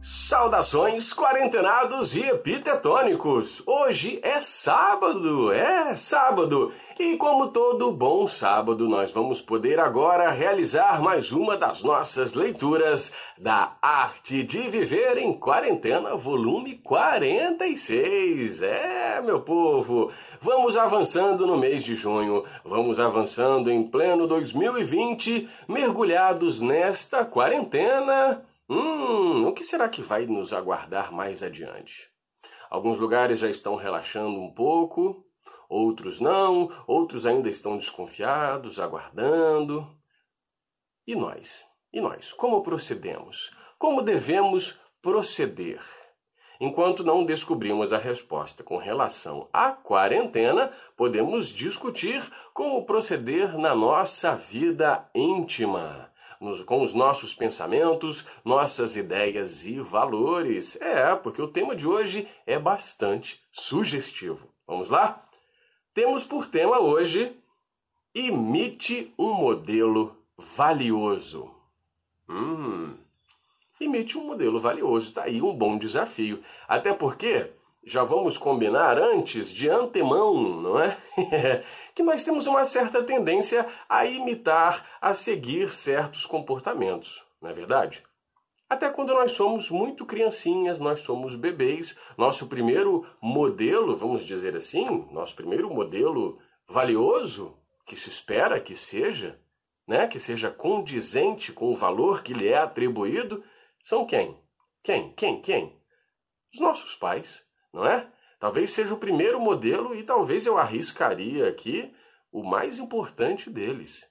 Saudações quarentenados e epitetônicos! Hoje é sábado, é sábado! E como todo bom sábado, nós vamos poder agora realizar mais uma das nossas leituras da Arte de Viver em Quarentena, volume 46. É, meu povo! Vamos avançando no mês de junho, vamos avançando em pleno 2020, mergulhados nesta quarentena Hum, o que será que vai nos aguardar mais adiante? Alguns lugares já estão relaxando um pouco, outros não, outros ainda estão desconfiados, aguardando. E nós? E nós? Como procedemos? Como devemos proceder? Enquanto não descobrimos a resposta com relação à quarentena, podemos discutir como proceder na nossa vida íntima nos, com os nossos pensamentos, nossas ideias e valores. É, porque o tema de hoje é bastante sugestivo. Vamos lá? Temos por tema hoje: imite um modelo valioso. Hum, imite um modelo valioso. Está aí um bom desafio. Até porque já vamos combinar antes, de antemão, não é? que nós temos uma certa tendência a imitar, a seguir certos comportamentos, não é verdade? Até quando nós somos muito criancinhas, nós somos bebês, nosso primeiro modelo, vamos dizer assim, nosso primeiro modelo valioso, que se espera que seja, né, que seja condizente com o valor que lhe é atribuído, são quem? Quem? Quem? Quem? Os nossos pais não é? Talvez seja o primeiro modelo e talvez eu arriscaria aqui o mais importante deles.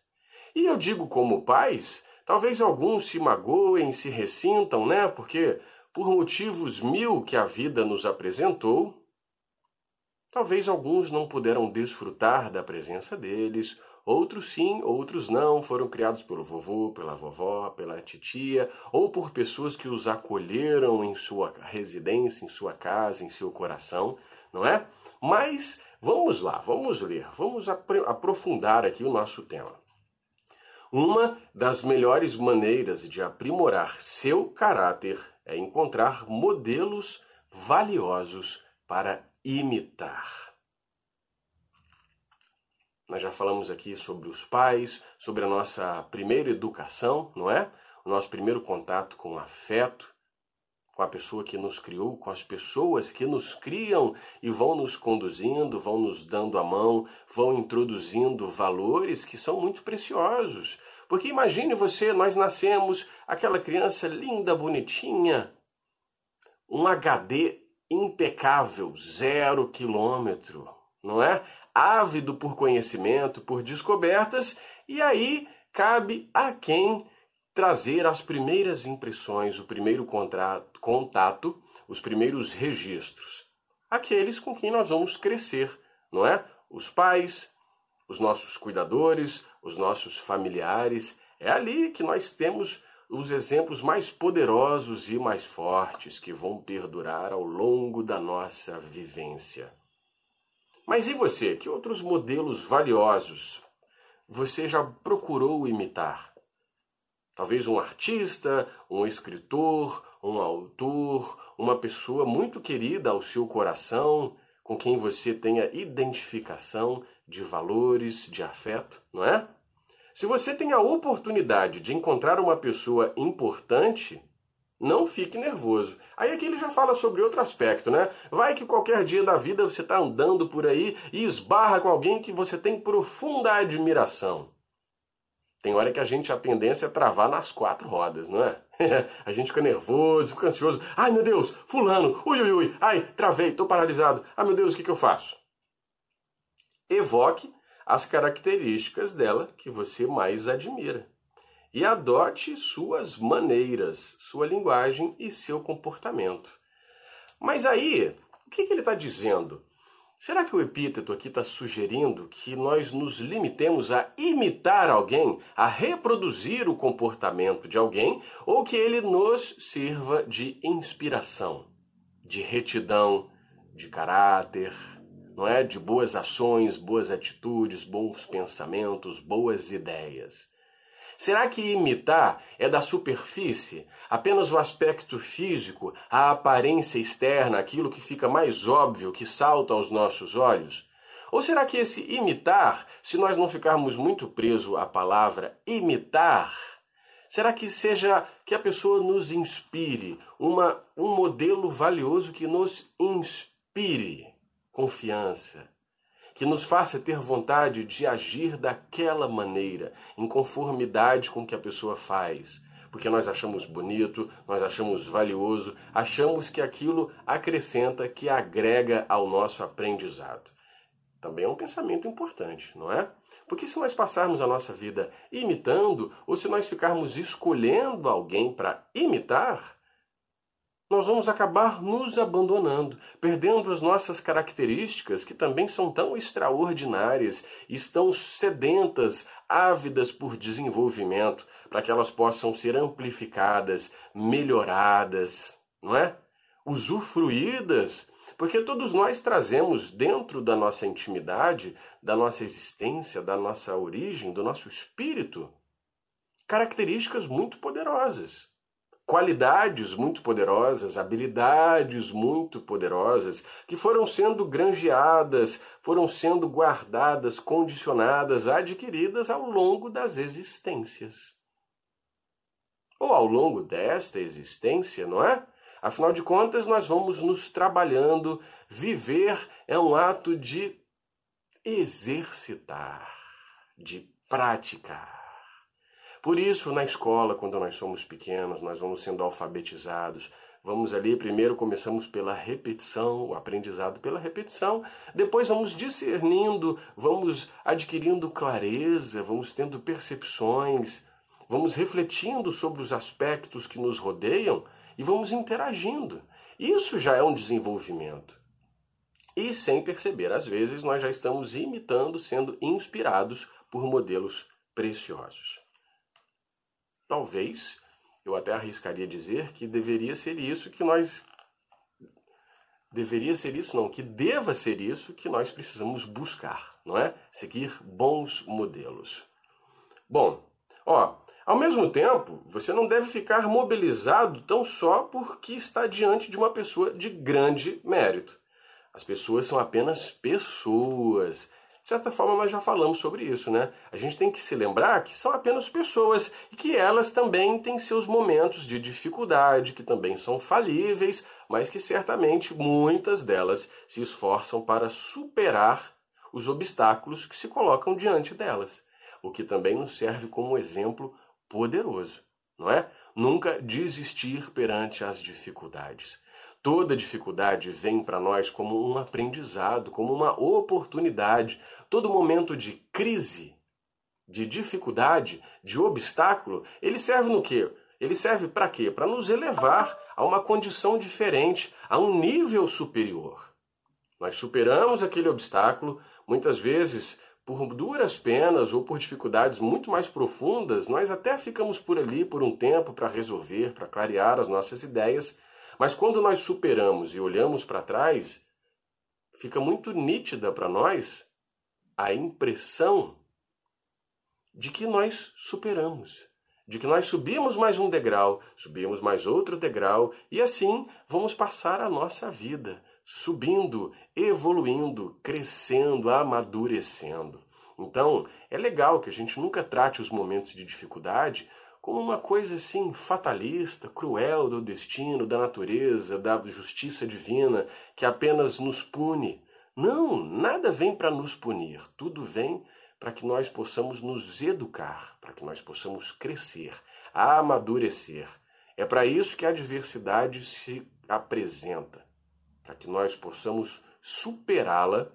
E eu digo como pais, talvez alguns se magoem, se ressintam, né? Porque por motivos mil que a vida nos apresentou, talvez alguns não puderam desfrutar da presença deles, Outros sim, outros não, foram criados pelo vovô, pela vovó, pela titia, ou por pessoas que os acolheram em sua residência, em sua casa, em seu coração, não é? Mas vamos lá, vamos ler, vamos aprofundar aqui o nosso tema. Uma das melhores maneiras de aprimorar seu caráter é encontrar modelos valiosos para imitar. Nós já falamos aqui sobre os pais, sobre a nossa primeira educação, não é? O nosso primeiro contato com o afeto, com a pessoa que nos criou, com as pessoas que nos criam e vão nos conduzindo, vão nos dando a mão, vão introduzindo valores que são muito preciosos. Porque imagine você, nós nascemos, aquela criança linda, bonitinha, um HD impecável, zero quilômetro, não é? ávido por conhecimento, por descobertas, e aí cabe a quem trazer as primeiras impressões, o primeiro contrato, contato, os primeiros registros. Aqueles com quem nós vamos crescer, não é? Os pais, os nossos cuidadores, os nossos familiares. É ali que nós temos os exemplos mais poderosos e mais fortes que vão perdurar ao longo da nossa vivência. Mas e você? Que outros modelos valiosos você já procurou imitar? Talvez um artista, um escritor, um autor, uma pessoa muito querida ao seu coração, com quem você tenha identificação de valores, de afeto, não é? Se você tem a oportunidade de encontrar uma pessoa importante, não fique nervoso. Aí aqui ele já fala sobre outro aspecto, né? Vai que qualquer dia da vida você está andando por aí e esbarra com alguém que você tem profunda admiração. Tem hora que a gente a tendência é travar nas quatro rodas, não é? a gente fica nervoso, fica ansioso. Ai meu Deus, fulano, ui ui ui, ai, travei, tô paralisado. Ai meu Deus, o que, que eu faço? Evoque as características dela que você mais admira e adote suas maneiras, sua linguagem e seu comportamento. Mas aí, o que, que ele está dizendo? Será que o epíteto aqui está sugerindo que nós nos limitemos a imitar alguém, a reproduzir o comportamento de alguém, ou que ele nos sirva de inspiração, de retidão, de caráter, não é? De boas ações, boas atitudes, bons pensamentos, boas ideias. Será que imitar é da superfície? Apenas o aspecto físico, a aparência externa, aquilo que fica mais óbvio, que salta aos nossos olhos? Ou será que esse imitar, se nós não ficarmos muito presos à palavra imitar, será que seja que a pessoa nos inspire, uma, um modelo valioso que nos inspire confiança, que nos faça ter vontade de agir daquela maneira, em conformidade com o que a pessoa faz. Porque nós achamos bonito, nós achamos valioso, achamos que aquilo acrescenta, que agrega ao nosso aprendizado. Também é um pensamento importante, não é? Porque se nós passarmos a nossa vida imitando, ou se nós ficarmos escolhendo alguém para imitar, nós vamos acabar nos abandonando, perdendo as nossas características que também são tão extraordinárias, estão sedentas, ávidas por desenvolvimento, para que elas possam ser amplificadas, melhoradas, não é? Usufruídas, porque todos nós trazemos dentro da nossa intimidade, da nossa existência, da nossa origem, do nosso espírito, características muito poderosas qualidades muito poderosas, habilidades muito poderosas, que foram sendo granjeadas, foram sendo guardadas, condicionadas, adquiridas ao longo das existências. Ou ao longo desta existência, não é? Afinal de contas, nós vamos nos trabalhando. Viver é um ato de exercitar, de praticar. Por isso, na escola, quando nós somos pequenos, nós vamos sendo alfabetizados. Vamos ali, primeiro começamos pela repetição, o aprendizado pela repetição, depois vamos discernindo, vamos adquirindo clareza, vamos tendo percepções, vamos refletindo sobre os aspectos que nos rodeiam e vamos interagindo. Isso já é um desenvolvimento. E sem perceber, às vezes, nós já estamos imitando, sendo inspirados por modelos preciosos. Talvez, eu até arriscaria dizer que deveria ser isso que nós. Deveria ser isso, não, que deva ser isso que nós precisamos buscar, não é? Seguir bons modelos. Bom, ó, ao mesmo tempo, você não deve ficar mobilizado tão só porque está diante de uma pessoa de grande mérito. As pessoas são apenas pessoas de certa forma, nós já falamos sobre isso, né? A gente tem que se lembrar que são apenas pessoas e que elas também têm seus momentos de dificuldade, que também são falíveis, mas que certamente muitas delas se esforçam para superar os obstáculos que se colocam diante delas, o que também nos serve como exemplo poderoso, não é? Nunca desistir perante as dificuldades. Toda dificuldade vem para nós como um aprendizado, como uma oportunidade. Todo momento de crise, de dificuldade, de obstáculo, ele serve no quê? Ele serve para quê? Para nos elevar a uma condição diferente, a um nível superior. Nós superamos aquele obstáculo, muitas vezes por duras penas ou por dificuldades muito mais profundas, nós até ficamos por ali por um tempo para resolver, para clarear as nossas ideias, mas quando nós superamos e olhamos para trás, fica muito nítida para nós a impressão de que nós superamos, de que nós subimos mais um degrau, subimos mais outro degrau e assim vamos passar a nossa vida subindo, evoluindo, crescendo, amadurecendo. Então, é legal que a gente nunca trate os momentos de dificuldade como uma coisa assim fatalista, cruel do destino, da natureza, da justiça divina, que apenas nos pune. Não, nada vem para nos punir, tudo vem para que nós possamos nos educar, para que nós possamos crescer, amadurecer. É para isso que a diversidade se apresenta, para que nós possamos superá-la,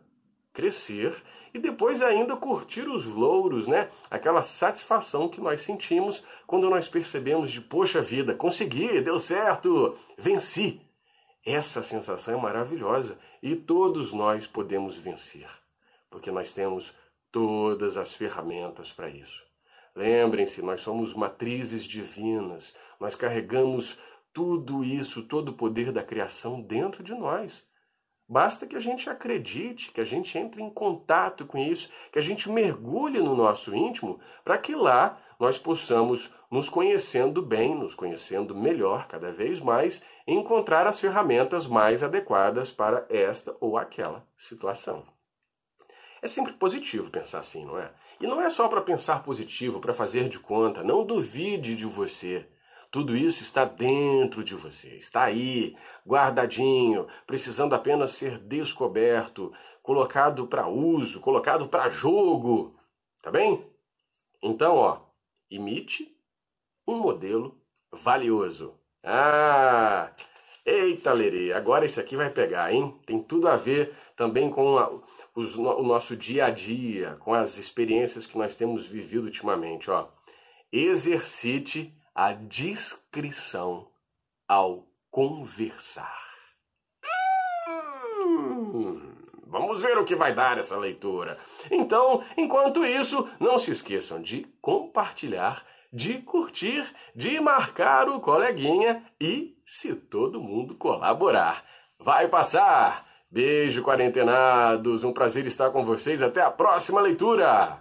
crescer e depois ainda curtir os louros, né? Aquela satisfação que nós sentimos quando nós percebemos de poxa vida, consegui, deu certo, venci. Essa sensação é maravilhosa e todos nós podemos vencer, porque nós temos todas as ferramentas para isso. Lembrem-se, nós somos matrizes divinas, nós carregamos tudo isso, todo o poder da criação dentro de nós. Basta que a gente acredite, que a gente entre em contato com isso, que a gente mergulhe no nosso íntimo, para que lá nós possamos, nos conhecendo bem, nos conhecendo melhor cada vez mais, encontrar as ferramentas mais adequadas para esta ou aquela situação. É sempre positivo pensar assim, não é? E não é só para pensar positivo, para fazer de conta. Não duvide de você. Tudo isso está dentro de você, está aí, guardadinho, precisando apenas ser descoberto, colocado para uso, colocado para jogo. Tá bem? Então, ó, imite um modelo valioso. Ah! Eita, Lerê, agora esse aqui vai pegar, hein? Tem tudo a ver também com a, os, o nosso dia a dia, com as experiências que nós temos vivido ultimamente, ó. Exercite a discrição ao conversar. Hum, vamos ver o que vai dar essa leitura. Então, enquanto isso, não se esqueçam de compartilhar, de curtir, de marcar o coleguinha e, se todo mundo colaborar, vai passar. Beijo, quarentenados. Um prazer estar com vocês. Até a próxima leitura.